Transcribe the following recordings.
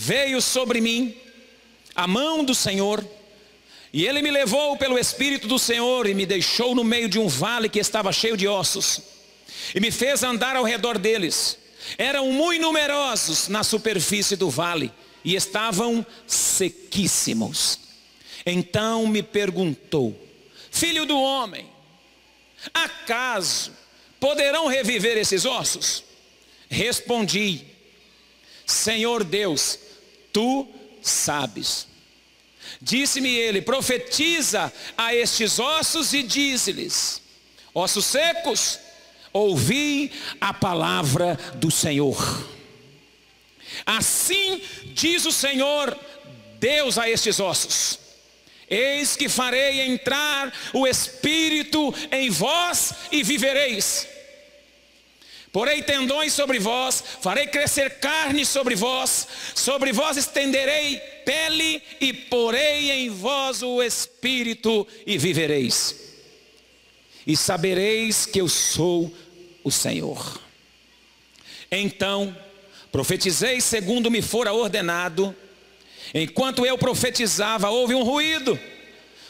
veio sobre mim a mão do Senhor, e ele me levou pelo Espírito do Senhor e me deixou no meio de um vale que estava cheio de ossos, e me fez andar ao redor deles. Eram muito numerosos na superfície do vale e estavam sequíssimos. Então me perguntou: Filho do homem, acaso poderão reviver esses ossos? Respondi: Senhor Deus, tu sabes. Disse-me ele: profetiza a estes ossos e dize-lhes: ossos secos, ouvi a palavra do Senhor. Assim diz o Senhor Deus a estes ossos: Eis que farei entrar o Espírito em vós e vivereis. Porei tendões sobre vós, farei crescer carne sobre vós, sobre vós estenderei pele e porei em vós o espírito e vivereis. E sabereis que eu sou o Senhor. Então, profetizei segundo me fora ordenado. Enquanto eu profetizava, houve um ruído,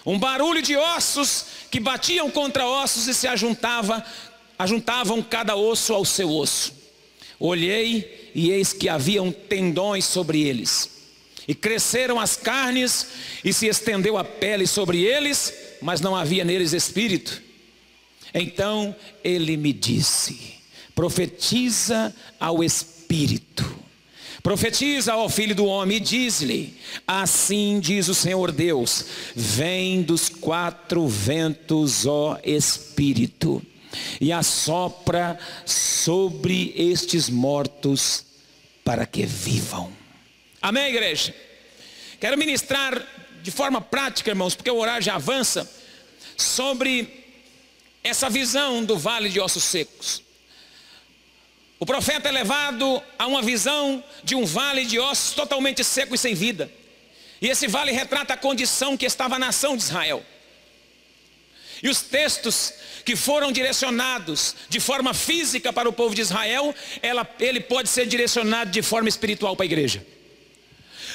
um barulho de ossos que batiam contra ossos e se ajuntava ajuntavam cada osso ao seu osso. Olhei e eis que haviam tendões sobre eles. E cresceram as carnes e se estendeu a pele sobre eles, mas não havia neles espírito. Então ele me disse: profetiza ao espírito. Profetiza ao filho do homem e diz-lhe: Assim diz o Senhor Deus: Vem dos quatro ventos, ó Espírito, e assopra sobre estes mortos para que vivam. Amém, igreja? Quero ministrar de forma prática, irmãos, porque o horário já avança, sobre essa visão do vale de ossos secos. O profeta é levado a uma visão de um vale de ossos totalmente seco e sem vida. E esse vale retrata a condição que estava a nação de Israel. E os textos que foram direcionados de forma física para o povo de Israel, ela, ele pode ser direcionado de forma espiritual para a igreja.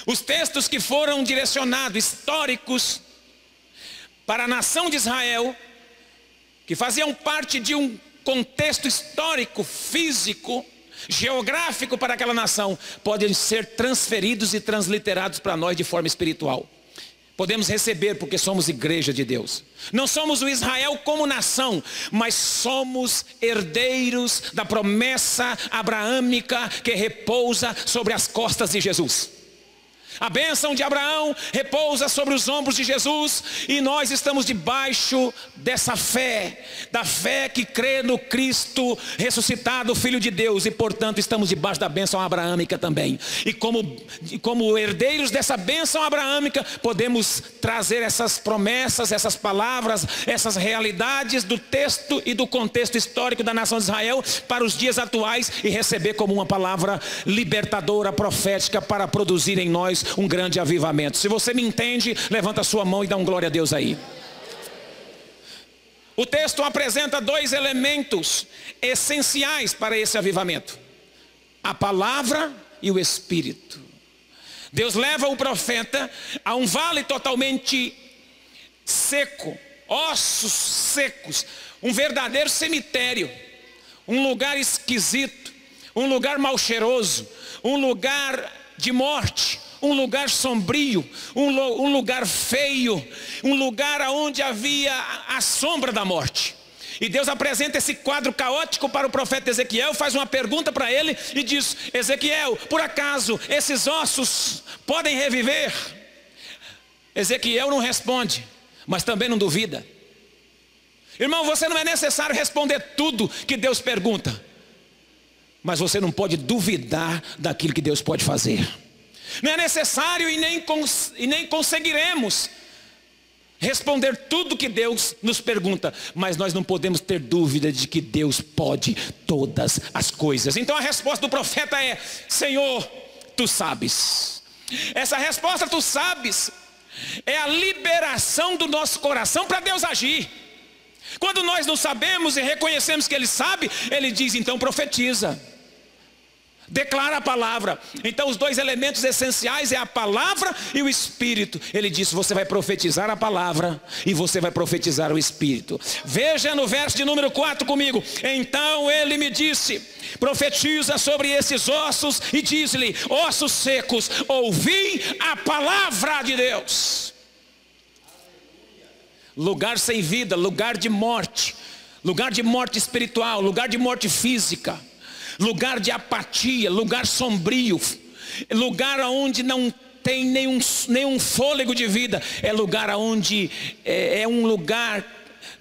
Os textos que foram direcionados, históricos, para a nação de Israel, que faziam parte de um contexto histórico, físico, geográfico para aquela nação, podem ser transferidos e transliterados para nós de forma espiritual. Podemos receber porque somos igreja de Deus. Não somos o Israel como nação, mas somos herdeiros da promessa abraâmica que repousa sobre as costas de Jesus. A bênção de Abraão repousa sobre os ombros de Jesus e nós estamos debaixo dessa fé, da fé que crê no Cristo ressuscitado, Filho de Deus, e portanto estamos debaixo da bênção abraâmica também. E como, como herdeiros dessa bênção abraâmica, podemos trazer essas promessas, essas palavras, essas realidades do texto e do contexto histórico da nação de Israel para os dias atuais e receber como uma palavra libertadora, profética, para produzir em nós um grande avivamento. Se você me entende, levanta a sua mão e dá um glória a Deus aí. O texto apresenta dois elementos essenciais para esse avivamento: a palavra e o espírito. Deus leva o profeta a um vale totalmente seco, ossos secos, um verdadeiro cemitério, um lugar esquisito, um lugar mal cheiroso, um lugar de morte, um lugar sombrio, um, lugar feio, um lugar onde havia a sombra da morte. E Deus apresenta esse quadro caótico para o profeta Ezequiel, faz uma pergunta para ele e diz: Ezequiel, por acaso esses ossos podem reviver? Ezequiel não responde, mas também não duvida. Irmão, você não é necessário responder tudo que Deus pergunta, mas você não pode duvidar daquilo que Deus pode fazer. Não é necessário e nem, cons e nem conseguiremos responder tudo que Deus nos pergunta, mas nós não podemos ter dúvida de que Deus pode todas as coisas. Então a resposta do profeta é: Senhor, tu sabes. Essa resposta, tu sabes, é a liberação do nosso coração para Deus agir. Quando nós não sabemos e reconhecemos que Ele sabe, Ele diz: então profetiza. Declara a palavra. Então, os dois elementos essenciais é a palavra e o espírito. Ele disse: Você vai profetizar a palavra e você vai profetizar o espírito. Veja no verso de número 4 comigo. Então ele me disse: Profetiza sobre esses ossos e diz-lhe: Ossos secos, ouvi a palavra de Deus. Lugar sem vida, lugar de morte, lugar de morte espiritual, lugar de morte física lugar de apatia, lugar sombrio, lugar onde não tem nenhum, nenhum fôlego de vida, é lugar onde é, é um lugar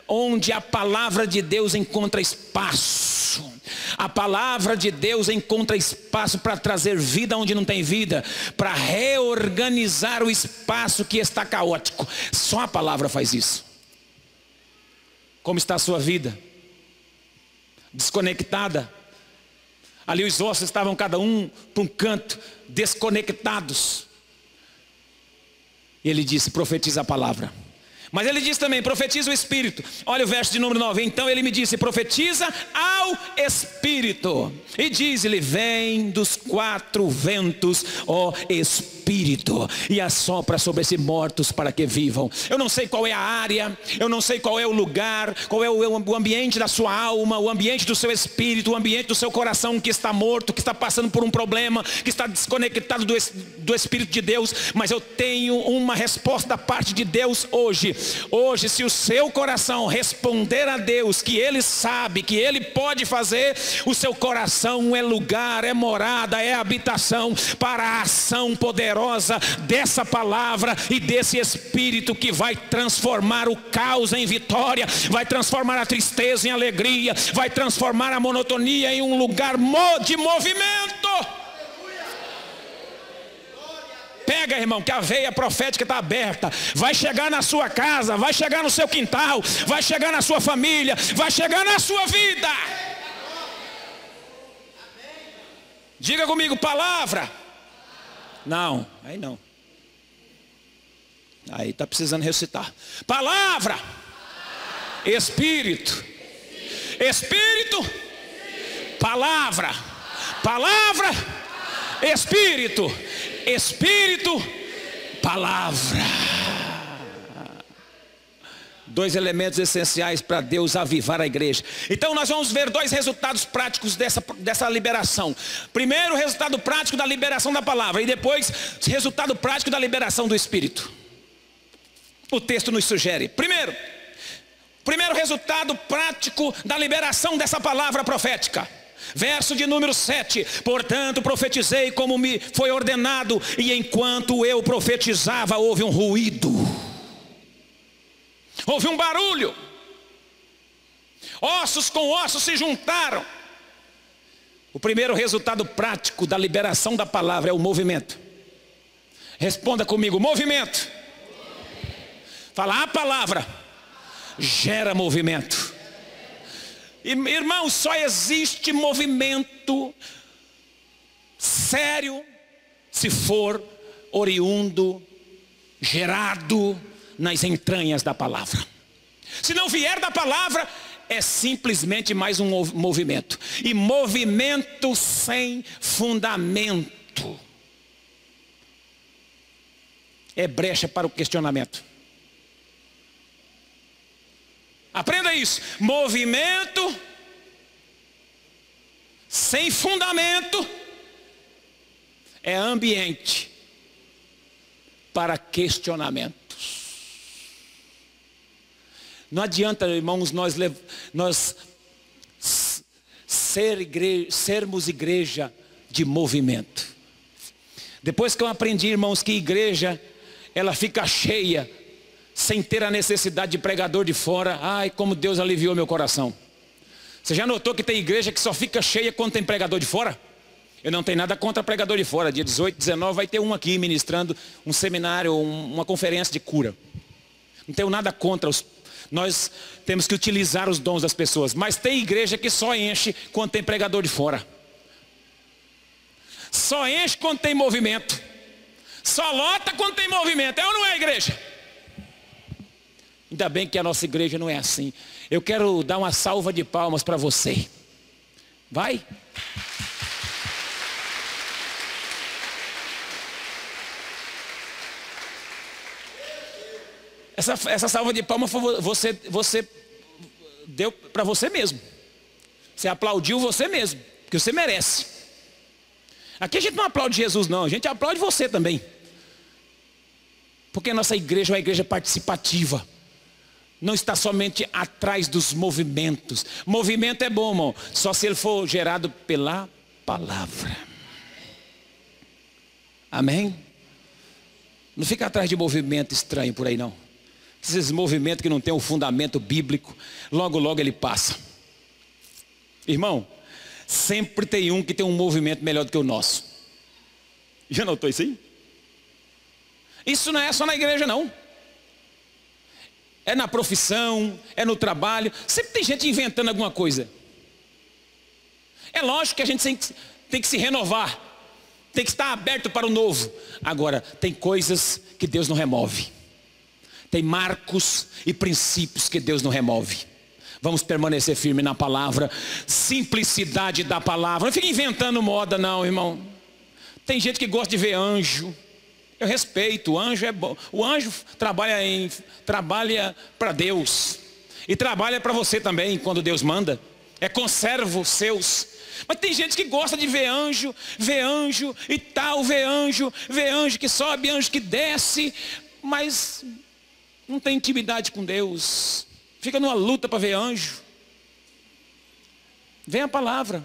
onde a palavra de Deus encontra espaço. A palavra de Deus encontra espaço para trazer vida onde não tem vida, para reorganizar o espaço que está caótico. Só a palavra faz isso. Como está a sua vida? Desconectada? Ali os ossos estavam cada um para um canto, desconectados. E ele disse: profetiza a palavra. Mas ele diz também: profetiza o Espírito. Olha o verso de número 9. Então ele me disse: profetiza ao Espírito. E diz-lhe: vem dos quatro ventos, ó Espírito, e assopra sobre esses mortos para que vivam. Eu não sei qual é a área, eu não sei qual é o lugar, qual é o ambiente da sua alma, o ambiente do seu espírito, o ambiente do seu coração que está morto, que está passando por um problema, que está desconectado do, do Espírito de Deus. Mas eu tenho uma resposta da parte de Deus hoje Hoje, se o seu coração responder a Deus que Ele sabe, que Ele pode fazer, o seu coração é lugar, é morada, é habitação para a ação poderosa dessa palavra e desse Espírito que vai transformar o caos em vitória, vai transformar a tristeza em alegria, vai transformar a monotonia em um lugar de movimento. Pega, irmão, que a veia profética está aberta. Vai chegar na sua casa, vai chegar no seu quintal, vai chegar na sua família, vai chegar na sua vida. Diga comigo, palavra. Não, aí não. Aí está precisando recitar. Palavra. Espírito. Espírito. Palavra. Palavra. Espírito Espírito, palavra. Dois elementos essenciais para Deus avivar a igreja. Então nós vamos ver dois resultados práticos dessa, dessa liberação. Primeiro, resultado prático da liberação da palavra. E depois, resultado prático da liberação do Espírito. O texto nos sugere. Primeiro, primeiro resultado prático da liberação dessa palavra profética. Verso de número 7: Portanto, profetizei como me foi ordenado, e enquanto eu profetizava, houve um ruído, houve um barulho, ossos com ossos se juntaram. O primeiro resultado prático da liberação da palavra é o movimento. Responda comigo: movimento. Fala a palavra gera movimento. Irmão, só existe movimento sério se for oriundo, gerado nas entranhas da palavra. Se não vier da palavra, é simplesmente mais um movimento. E movimento sem fundamento é brecha para o questionamento. Aprenda isso. Movimento sem fundamento é ambiente para questionamentos. Não adianta, irmãos, nós, nós ser igreja, sermos igreja de movimento. Depois que eu aprendi, irmãos, que igreja ela fica cheia sem ter a necessidade de pregador de fora. Ai, como Deus aliviou meu coração. Você já notou que tem igreja que só fica cheia quando tem pregador de fora? Eu não tenho nada contra pregador de fora. Dia 18, 19 vai ter um aqui ministrando um seminário, uma conferência de cura. Não tenho nada contra os. Nós temos que utilizar os dons das pessoas. Mas tem igreja que só enche quando tem pregador de fora. Só enche quando tem movimento. Só lota quando tem movimento. É ou não é igreja? Ainda bem que a nossa igreja não é assim. Eu quero dar uma salva de palmas para você. Vai? Essa, essa salva de palmas você, você deu para você mesmo. Você aplaudiu você mesmo, porque você merece. Aqui a gente não aplaude Jesus, não, a gente aplaude você também. Porque nossa igreja é uma igreja participativa. Não está somente atrás dos movimentos. Movimento é bom, irmão, só se ele for gerado pela palavra. Amém? Não fica atrás de movimento estranho por aí, não. Esses movimentos que não tem um fundamento bíblico, logo, logo ele passa. Irmão, sempre tem um que tem um movimento melhor do que o nosso. Já notou isso aí? Isso não é só na igreja, não. É na profissão, é no trabalho. Sempre tem gente inventando alguma coisa. É lógico que a gente tem que, se renovar. Tem que estar aberto para o novo. Agora, tem coisas que Deus não remove. Tem marcos e princípios que Deus não remove. Vamos permanecer firme na palavra. Simplicidade da palavra. Não fica inventando moda, não, irmão. Tem gente que gosta de ver anjo. Eu respeito, o anjo é bom. O anjo trabalha em trabalha para Deus. E trabalha para você também quando Deus manda. É conservo seus. Mas tem gente que gosta de ver anjo, ver anjo e tal, ver anjo, ver anjo que sobe, anjo que desce, mas não tem intimidade com Deus. Fica numa luta para ver anjo. Vem a palavra.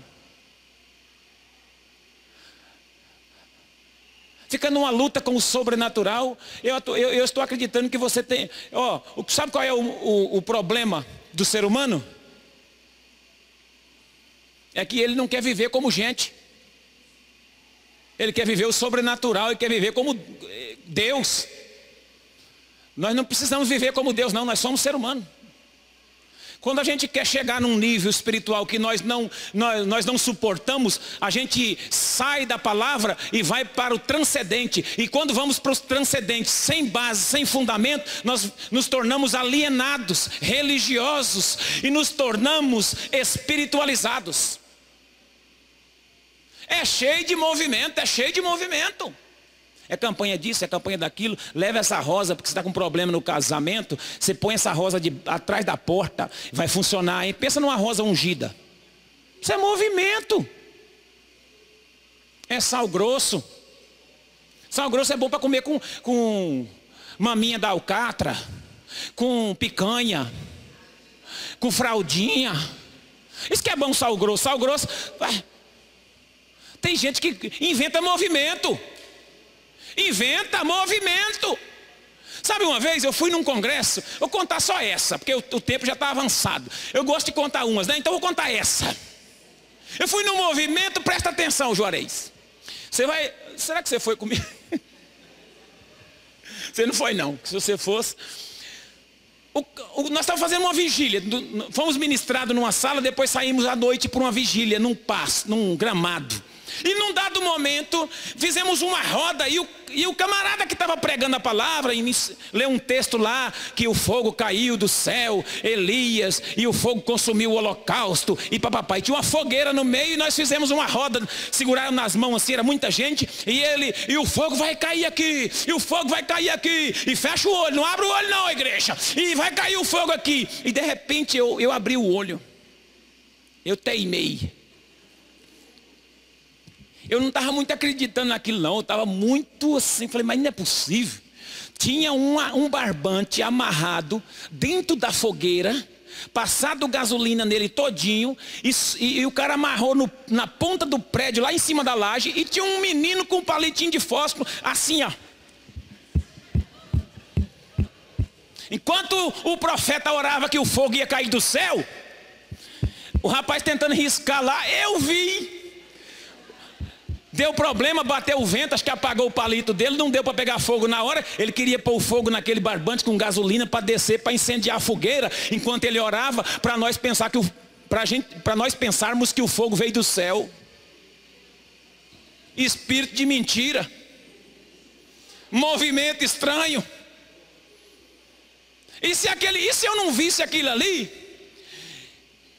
Fica numa luta com o sobrenatural. Eu, eu, eu estou acreditando que você tem. Ó, sabe qual é o, o, o problema do ser humano? É que ele não quer viver como gente. Ele quer viver o sobrenatural, ele quer viver como eh, Deus. Nós não precisamos viver como Deus, não, nós somos ser humano. Quando a gente quer chegar num nível espiritual que nós não, nós, nós não suportamos, a gente sai da palavra e vai para o transcendente. E quando vamos para os transcendentes, sem base, sem fundamento, nós nos tornamos alienados, religiosos e nos tornamos espiritualizados. É cheio de movimento, é cheio de movimento. É campanha disso, é campanha daquilo. Leva essa rosa, porque você está com problema no casamento. Você põe essa rosa de, atrás da porta, vai funcionar. Hein? Pensa numa rosa ungida. Isso é movimento. É sal grosso. Sal grosso é bom para comer com, com maminha da alcatra, com picanha, com fraldinha. Isso que é bom sal grosso. Sal grosso. Tem gente que inventa movimento inventa movimento. Sabe uma vez eu fui num congresso, vou contar só essa, porque o, o tempo já está avançado. Eu gosto de contar umas, né? Então vou contar essa. Eu fui num movimento, presta atenção, Juarez. Você vai. Será que você foi comigo? Você não foi não. Se você fosse. O, o, nós estávamos fazendo uma vigília. Fomos ministrados numa sala, depois saímos à noite para uma vigília, num passo, num gramado. E num dado momento, fizemos uma roda e o, e o camarada que estava pregando a palavra, leu um texto lá, que o fogo caiu do céu, Elias, e o fogo consumiu o holocausto, e papai Tinha uma fogueira no meio e nós fizemos uma roda, seguraram nas mãos assim, era muita gente, e ele, e o fogo vai cair aqui, e o fogo vai cair aqui, e fecha o olho, não abre o olho não, igreja, e vai cair o fogo aqui. E de repente eu, eu abri o olho, eu teimei. Eu não estava muito acreditando naquilo não, eu estava muito assim, falei, mas não é possível. Tinha uma, um barbante amarrado dentro da fogueira, passado gasolina nele todinho, e, e, e o cara amarrou no, na ponta do prédio, lá em cima da laje, e tinha um menino com um palitinho de fósforo, assim ó. Enquanto o profeta orava que o fogo ia cair do céu, o rapaz tentando riscar lá, eu vi Deu problema, bateu o vento, acho que apagou o palito dele, não deu para pegar fogo na hora. Ele queria pôr fogo naquele barbante com gasolina para descer, para incendiar a fogueira, enquanto ele orava, para nós pensar que para nós pensarmos que o fogo veio do céu. Espírito de mentira. Movimento estranho. E se aquele, e se eu não visse aquilo ali?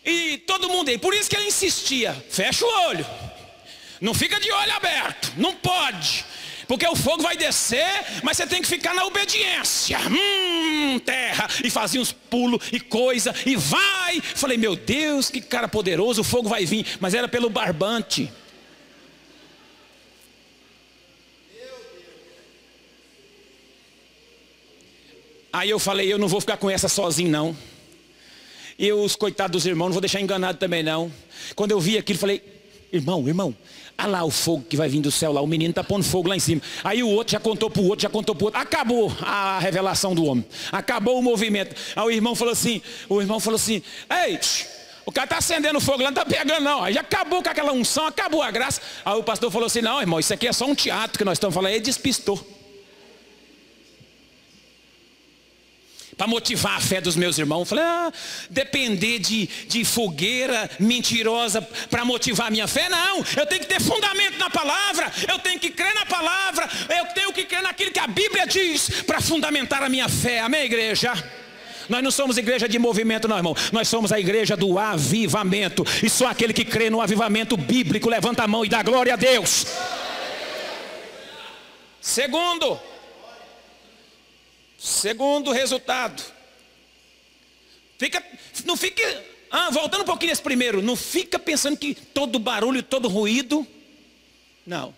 E todo mundo aí, por isso que ele insistia, fecha o olho. Não fica de olho aberto, não pode. Porque o fogo vai descer, mas você tem que ficar na obediência. Hum, terra. E fazia uns pulos e coisa. E vai. Falei, meu Deus, que cara poderoso, o fogo vai vir. Mas era pelo barbante. Aí eu falei, eu não vou ficar com essa sozinho não. E os coitados dos irmãos, não vou deixar enganado também não. Quando eu vi aquilo, falei, irmão, irmão, lá o fogo que vai vir do céu lá, o menino está pondo fogo lá em cima. Aí o outro já contou para o outro, já contou para o outro. Acabou a revelação do homem. Acabou o movimento. Aí o irmão falou assim, o irmão falou assim, ei, o cara está acendendo fogo lá, não está pegando não. Aí acabou com aquela unção, acabou a graça. Aí o pastor falou assim, não, irmão, isso aqui é só um teatro que nós estamos falando. Aí despistou. Para motivar a fé dos meus irmãos. Falei, ah, depender de, de fogueira mentirosa para motivar a minha fé, não. Eu tenho que ter fundamento na palavra, eu tenho que crer na palavra, eu tenho que crer naquilo que a Bíblia diz para fundamentar a minha fé. Amém, igreja? Nós não somos igreja de movimento, não, irmão. Nós somos a igreja do avivamento. E só aquele que crê no avivamento bíblico levanta a mão e dá glória a Deus. Segundo, Segundo resultado. Fica, não fique, ah, voltando um pouquinho nesse primeiro, não fica pensando que todo barulho, todo ruído, não.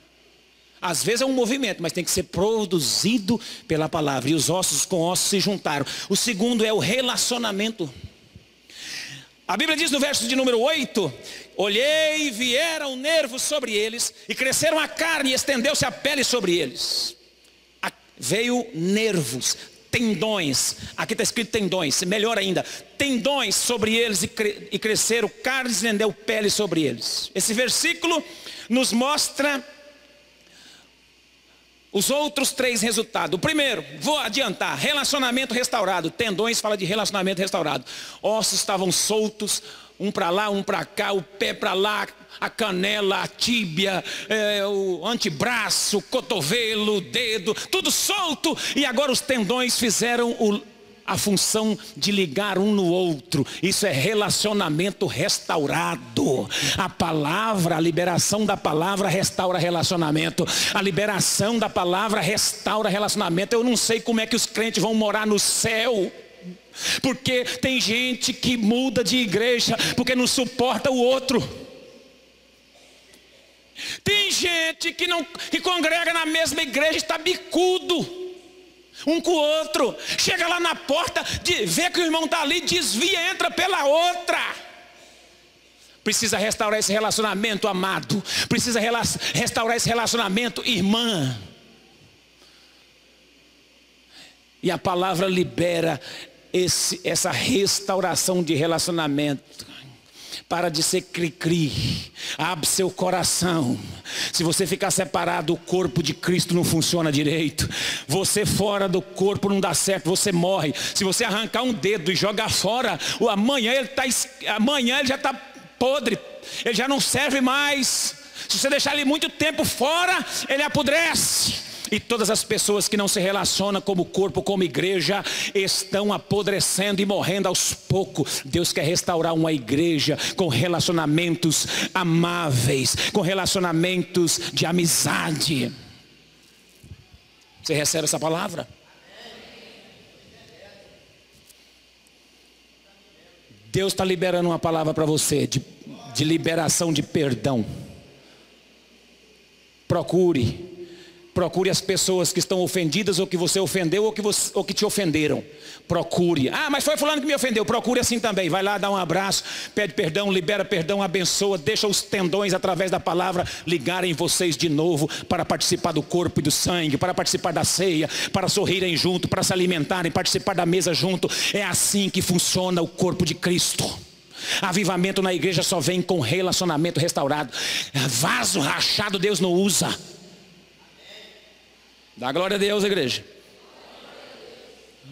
Às vezes é um movimento, mas tem que ser produzido pela palavra. E os ossos com ossos se juntaram. O segundo é o relacionamento. A Bíblia diz no verso de número 8: Olhei e vieram nervos sobre eles, e cresceram a carne, e estendeu-se a pele sobre eles. Veio nervos, tendões, aqui está escrito tendões, melhor ainda, tendões sobre eles e, cre e cresceram, carnes e deu pele sobre eles. Esse versículo nos mostra os outros três resultados. O primeiro, vou adiantar, relacionamento restaurado. Tendões fala de relacionamento restaurado. Ossos estavam soltos, um para lá, um para cá, o pé para lá, a canela, a tíbia, é, o antebraço, o cotovelo, o dedo, tudo solto. E agora os tendões fizeram o, a função de ligar um no outro. Isso é relacionamento restaurado. A palavra, a liberação da palavra restaura relacionamento. A liberação da palavra restaura relacionamento. Eu não sei como é que os crentes vão morar no céu. Porque tem gente que muda de igreja porque não suporta o outro. Tem gente que não que congrega na mesma igreja está bicudo um com o outro. Chega lá na porta, vê que o irmão está ali, desvia, entra pela outra. Precisa restaurar esse relacionamento, amado. Precisa restaurar esse relacionamento, irmã. E a palavra libera esse, essa restauração de relacionamento. Para de ser cri-cri. Abre seu coração. Se você ficar separado, o corpo de Cristo não funciona direito. Você fora do corpo não dá certo, você morre. Se você arrancar um dedo e jogar fora, o amanhã ele tá, amanhã ele já está podre. Ele já não serve mais. Se você deixar ele muito tempo fora, ele apodrece. E todas as pessoas que não se relacionam como corpo, como igreja, estão apodrecendo e morrendo aos poucos. Deus quer restaurar uma igreja com relacionamentos amáveis, com relacionamentos de amizade. Você recebe essa palavra? Deus está liberando uma palavra para você de, de liberação de perdão. Procure Procure as pessoas que estão ofendidas, ou que você ofendeu, ou que, você, ou que te ofenderam. Procure. Ah, mas foi fulano que me ofendeu. Procure assim também. Vai lá, dá um abraço, pede perdão, libera perdão, abençoa, deixa os tendões através da palavra ligarem vocês de novo para participar do corpo e do sangue, para participar da ceia, para sorrirem junto, para se alimentarem, participar da mesa junto. É assim que funciona o corpo de Cristo. Avivamento na igreja só vem com relacionamento restaurado. Vaso rachado Deus não usa. Dá glória a Deus, igreja.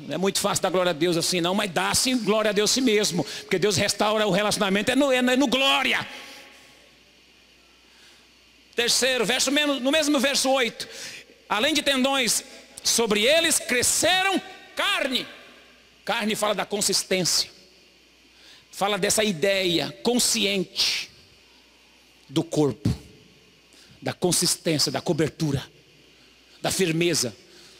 Não é muito fácil dar glória a Deus assim, não, mas dá sim glória a Deus si mesmo. Porque Deus restaura o relacionamento, é no, é no glória. Terceiro, verso, no mesmo verso 8. Além de tendões, sobre eles cresceram carne. Carne fala da consistência. Fala dessa ideia consciente do corpo. Da consistência, da cobertura da firmeza.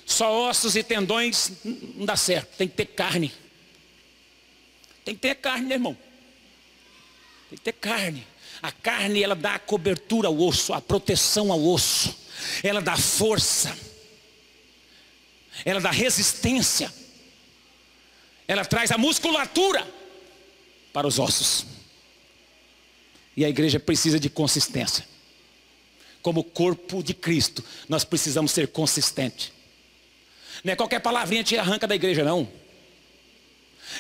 Só ossos e tendões não dá certo, tem que ter carne. Tem que ter carne, né, irmão? Tem que ter carne. A carne, ela dá a cobertura ao osso, a proteção ao osso. Ela dá força. Ela dá resistência. Ela traz a musculatura para os ossos. E a igreja precisa de consistência. Como corpo de Cristo, nós precisamos ser consistentes. Não é qualquer palavrinha que te arranca da igreja, não.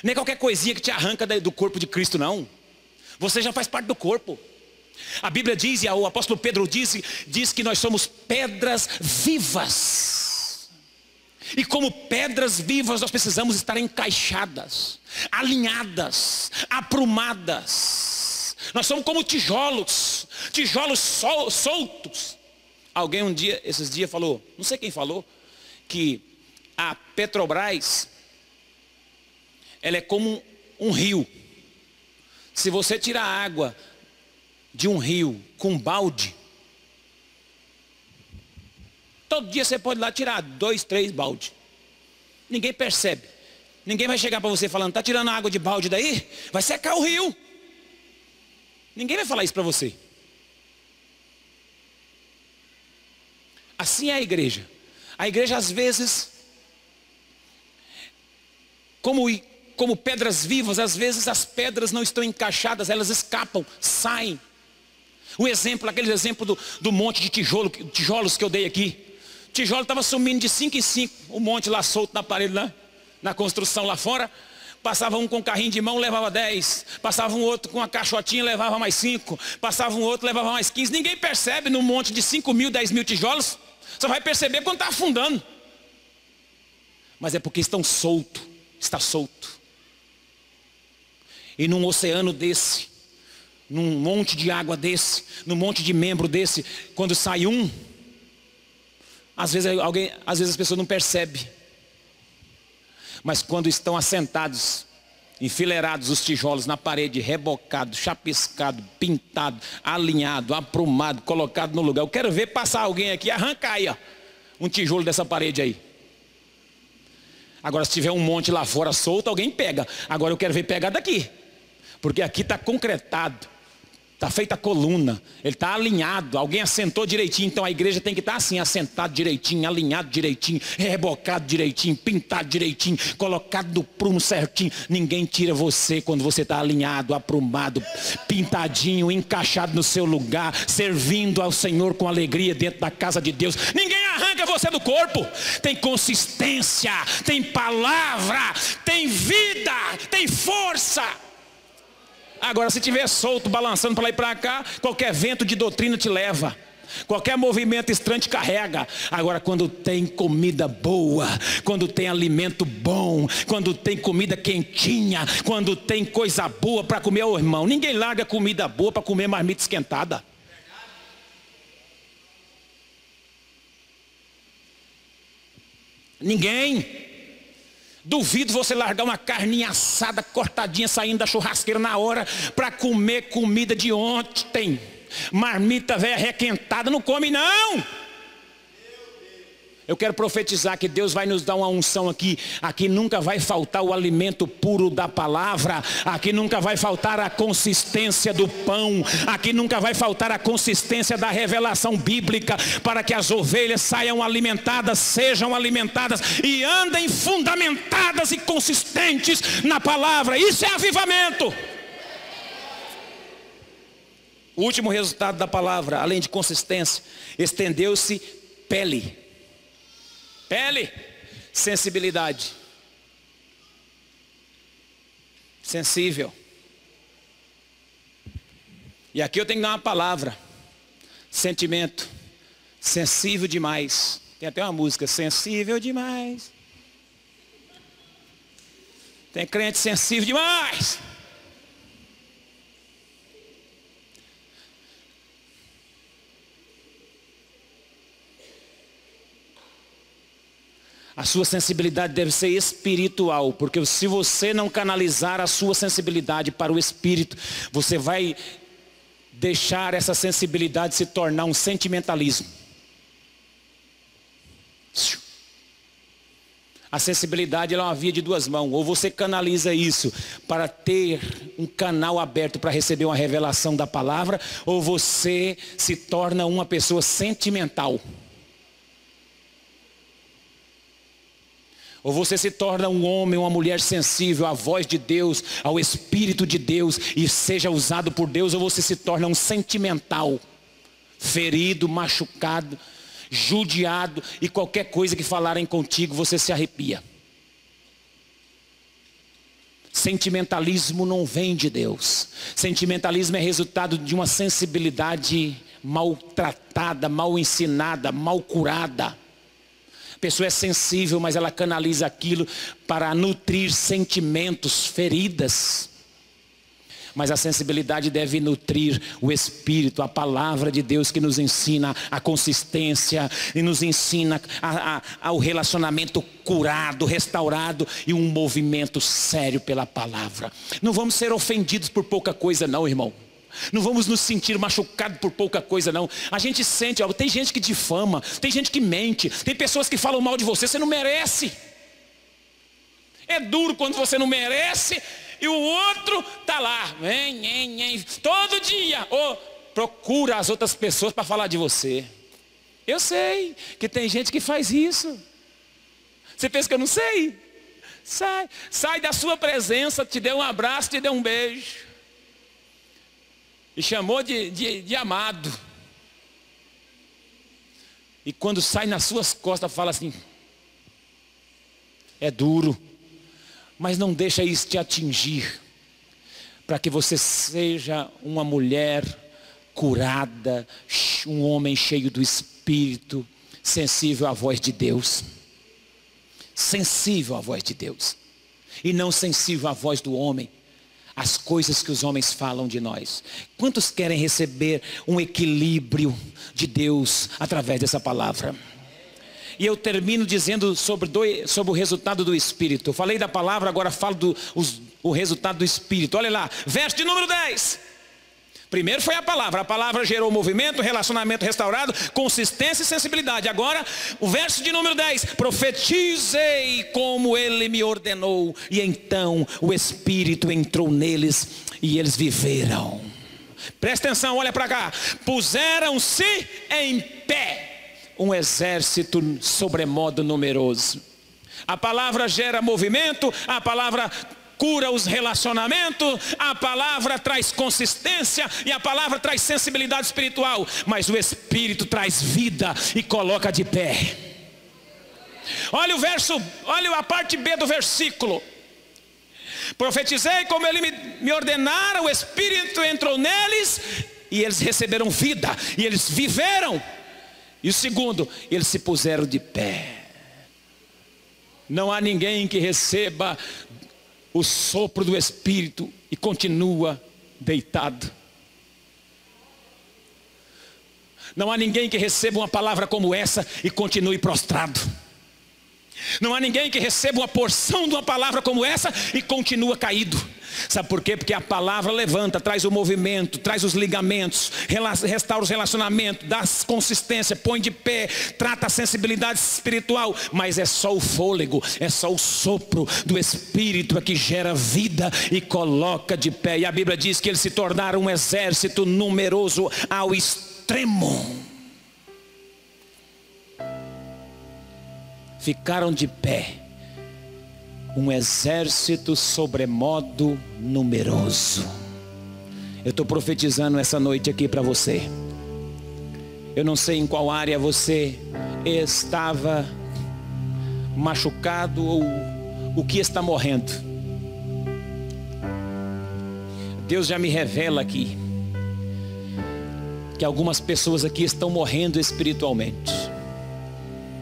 Nem qualquer coisinha que te arranca do corpo de Cristo, não. Você já faz parte do corpo. A Bíblia diz, e o apóstolo Pedro diz, diz que nós somos pedras vivas. E como pedras vivas, nós precisamos estar encaixadas, alinhadas, aprumadas. Nós somos como tijolos, tijolos sol, soltos. Alguém um dia, esses dias falou, não sei quem falou, que a Petrobras ela é como um rio. Se você tirar água de um rio com balde, todo dia você pode ir lá tirar dois, três baldes. Ninguém percebe. Ninguém vai chegar para você falando, está tirando água de balde daí? Vai secar o rio. Ninguém vai falar isso para você. Assim é a igreja. A igreja às vezes, como como pedras vivas, às vezes as pedras não estão encaixadas, elas escapam, saem. O exemplo, aquele exemplo do, do monte de tijolo, tijolos que eu dei aqui. O tijolo estava sumindo de 5 em 5, o monte lá solto na parede, lá, na construção lá fora. Passava um com carrinho de mão, levava 10. Passava um outro com a caixotinha, levava mais 5. Passava um outro, levava mais 15. Ninguém percebe num monte de 5 mil, 10 mil tijolos. Só vai perceber quando está afundando. Mas é porque estão solto, está solto. E num oceano desse, num monte de água desse, num monte de membro desse, quando sai um, às vezes alguém, às vezes as pessoas não percebem. Mas quando estão assentados, enfileirados os tijolos na parede, rebocado, chapiscado, pintado, alinhado, aprumado, colocado no lugar. Eu quero ver passar alguém aqui, arrancar aí, ó, um tijolo dessa parede aí. Agora, se tiver um monte lá fora solto, alguém pega. Agora eu quero ver pegar daqui. Porque aqui está concretado. Está feita a coluna, ele está alinhado, alguém assentou direitinho, então a igreja tem que estar tá assim, assentado direitinho, alinhado direitinho, rebocado direitinho, pintado direitinho, colocado no prumo certinho. Ninguém tira você quando você está alinhado, aprumado, pintadinho, encaixado no seu lugar, servindo ao Senhor com alegria dentro da casa de Deus. Ninguém arranca você do corpo. Tem consistência, tem palavra, tem vida, tem força. Agora, se tiver solto, balançando para lá e para cá, qualquer vento de doutrina te leva. Qualquer movimento estranho te carrega. Agora, quando tem comida boa, quando tem alimento bom, quando tem comida quentinha, quando tem coisa boa para comer, ô irmão, ninguém larga comida boa para comer marmita esquentada. Ninguém. Duvido você largar uma carninha assada, cortadinha, saindo da churrasqueira na hora, para comer comida de ontem. Marmita velha requentada, não come não. Eu quero profetizar que Deus vai nos dar uma unção aqui. Aqui nunca vai faltar o alimento puro da palavra. Aqui nunca vai faltar a consistência do pão. Aqui nunca vai faltar a consistência da revelação bíblica. Para que as ovelhas saiam alimentadas, sejam alimentadas e andem fundamentadas e consistentes na palavra. Isso é avivamento. O último resultado da palavra, além de consistência, estendeu-se pele. Pele, sensibilidade. Sensível. E aqui eu tenho que dar uma palavra. Sentimento. Sensível demais. Tem até uma música, sensível demais. Tem crente sensível demais. A sua sensibilidade deve ser espiritual, porque se você não canalizar a sua sensibilidade para o espírito, você vai deixar essa sensibilidade se tornar um sentimentalismo. A sensibilidade é uma via de duas mãos. Ou você canaliza isso para ter um canal aberto para receber uma revelação da palavra, ou você se torna uma pessoa sentimental. Ou você se torna um homem, uma mulher sensível à voz de Deus, ao Espírito de Deus e seja usado por Deus, ou você se torna um sentimental, ferido, machucado judiado e qualquer coisa que falarem contigo você se arrepia. Sentimentalismo não vem de Deus. Sentimentalismo é resultado de uma sensibilidade maltratada, mal ensinada, mal curada. Pessoa é sensível, mas ela canaliza aquilo para nutrir sentimentos, feridas. Mas a sensibilidade deve nutrir o Espírito, a palavra de Deus que nos ensina a consistência e nos ensina ao relacionamento curado, restaurado e um movimento sério pela palavra. Não vamos ser ofendidos por pouca coisa, não, irmão. Não vamos nos sentir machucados por pouca coisa, não. A gente sente, ó, tem gente que difama, tem gente que mente, tem pessoas que falam mal de você, você não merece. É duro quando você não merece e o outro está lá, vem, vem, vem, todo dia, ou procura as outras pessoas para falar de você. Eu sei que tem gente que faz isso. Você pensa que eu não sei? Sai, sai da sua presença, te deu um abraço, te deu um beijo. E chamou de, de, de amado. E quando sai nas suas costas, fala assim: é duro mas não deixa isso te atingir, para que você seja uma mulher curada, um homem cheio do Espírito, sensível à voz de Deus. Sensível à voz de Deus. E não sensível à voz do homem. As coisas que os homens falam de nós. Quantos querem receber um equilíbrio de Deus através dessa palavra? E eu termino dizendo sobre, do, sobre o resultado do Espírito. Falei da palavra, agora falo do os, o resultado do Espírito. Olha lá, verso de número 10. Primeiro foi a palavra, a palavra gerou movimento, relacionamento restaurado, consistência e sensibilidade. Agora, o verso de número 10: profetizei como ele me ordenou, e então o Espírito entrou neles e eles viveram. Presta atenção, olha para cá. Puseram-se em pé um exército sobremodo numeroso. A palavra gera movimento, a palavra cura os relacionamentos, a palavra traz consistência e a palavra traz sensibilidade espiritual, mas o Espírito traz vida e coloca de pé. Olha o verso, olha a parte B do versículo. Profetizei como ele me, me ordenara, o Espírito entrou neles e eles receberam vida e eles viveram e o segundo, eles se puseram de pé. Não há ninguém que receba o sopro do Espírito e continua deitado. Não há ninguém que receba uma palavra como essa e continue prostrado. Não há ninguém que receba uma porção de uma palavra como essa e continua caído. Sabe por quê? Porque a palavra levanta, traz o movimento, traz os ligamentos, restaura os relacionamentos, dá consistência, põe de pé, trata a sensibilidade espiritual, mas é só o fôlego, é só o sopro do Espírito é que gera vida e coloca de pé. E a Bíblia diz que eles se tornaram um exército numeroso ao extremo. Ficaram de pé um exército sobremodo numeroso. Eu estou profetizando essa noite aqui para você. Eu não sei em qual área você estava machucado ou o que está morrendo. Deus já me revela aqui que algumas pessoas aqui estão morrendo espiritualmente.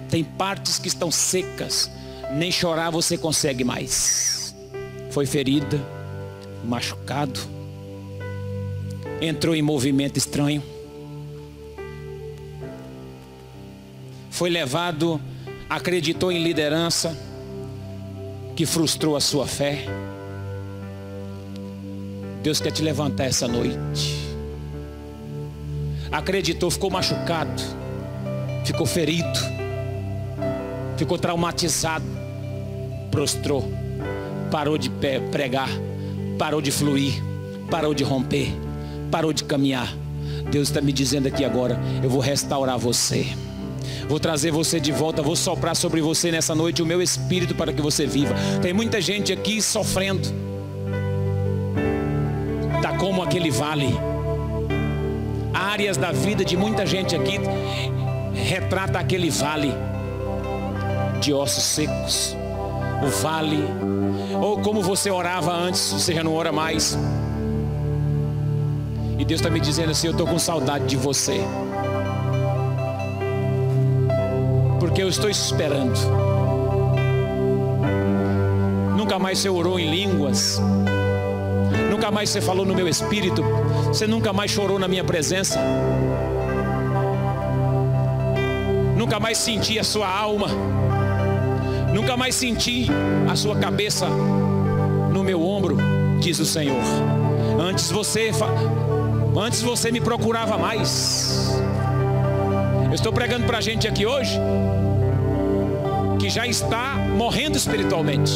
Tem partes que estão secas, nem chorar você consegue mais. Foi ferida, machucado, entrou em movimento estranho, foi levado, acreditou em liderança, que frustrou a sua fé. Deus quer te levantar essa noite. Acreditou, ficou machucado, ficou ferido ficou traumatizado, prostrou, parou de pregar, parou de fluir, parou de romper, parou de caminhar. Deus está me dizendo aqui agora: eu vou restaurar você. Vou trazer você de volta, vou soprar sobre você nessa noite o meu espírito para que você viva. Tem muita gente aqui sofrendo. Está como aquele vale. Áreas da vida de muita gente aqui retrata aquele vale de ossos secos. O vale, ou como você orava antes, você já não ora mais. E Deus está me dizendo assim: Eu estou com saudade de você. Porque eu estou esperando. Nunca mais você orou em línguas. Nunca mais você falou no meu espírito. Você nunca mais chorou na minha presença. Nunca mais senti a sua alma. Nunca mais senti a sua cabeça no meu ombro, diz o Senhor. Antes você Antes você me procurava mais. Eu estou pregando para a gente aqui hoje que já está morrendo espiritualmente.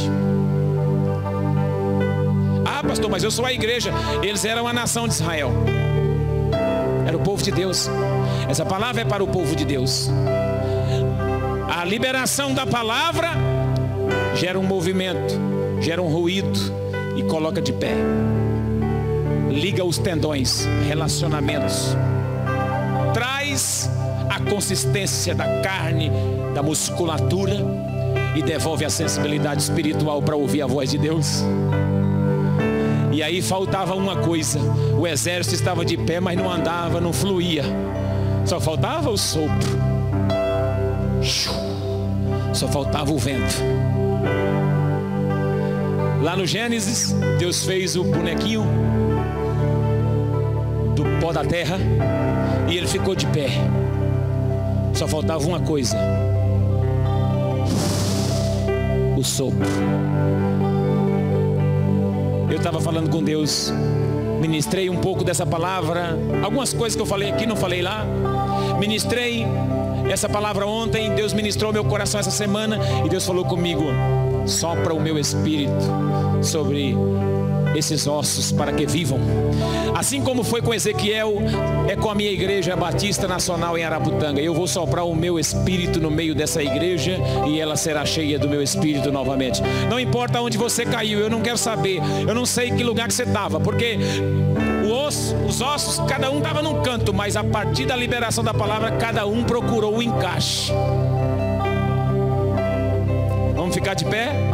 Ah, pastor, mas eu sou a igreja. Eles eram a nação de Israel. Era o povo de Deus. Essa palavra é para o povo de Deus. A liberação da palavra gera um movimento, gera um ruído e coloca de pé. Liga os tendões, relacionamentos, traz a consistência da carne, da musculatura e devolve a sensibilidade espiritual para ouvir a voz de Deus. E aí faltava uma coisa: o exército estava de pé, mas não andava, não fluía, só faltava o sopro, só faltava o vento. Lá no Gênesis, Deus fez o bonequinho do pó da terra e ele ficou de pé. Só faltava uma coisa: o sopro. Eu estava falando com Deus, ministrei um pouco dessa palavra, algumas coisas que eu falei aqui, não falei lá. Ministrei essa palavra ontem, Deus ministrou meu coração essa semana e Deus falou comigo: sopra o meu espírito sobre esses ossos para que vivam. Assim como foi com Ezequiel, é com a minha igreja Batista Nacional em Araputanga. Eu vou soprar o meu espírito no meio dessa igreja e ela será cheia do meu espírito novamente. Não importa onde você caiu, eu não quero saber. Eu não sei que lugar que você estava, porque osso, os ossos, cada um estava num canto, mas a partir da liberação da palavra, cada um procurou o encaixe. Vamos ficar de pé?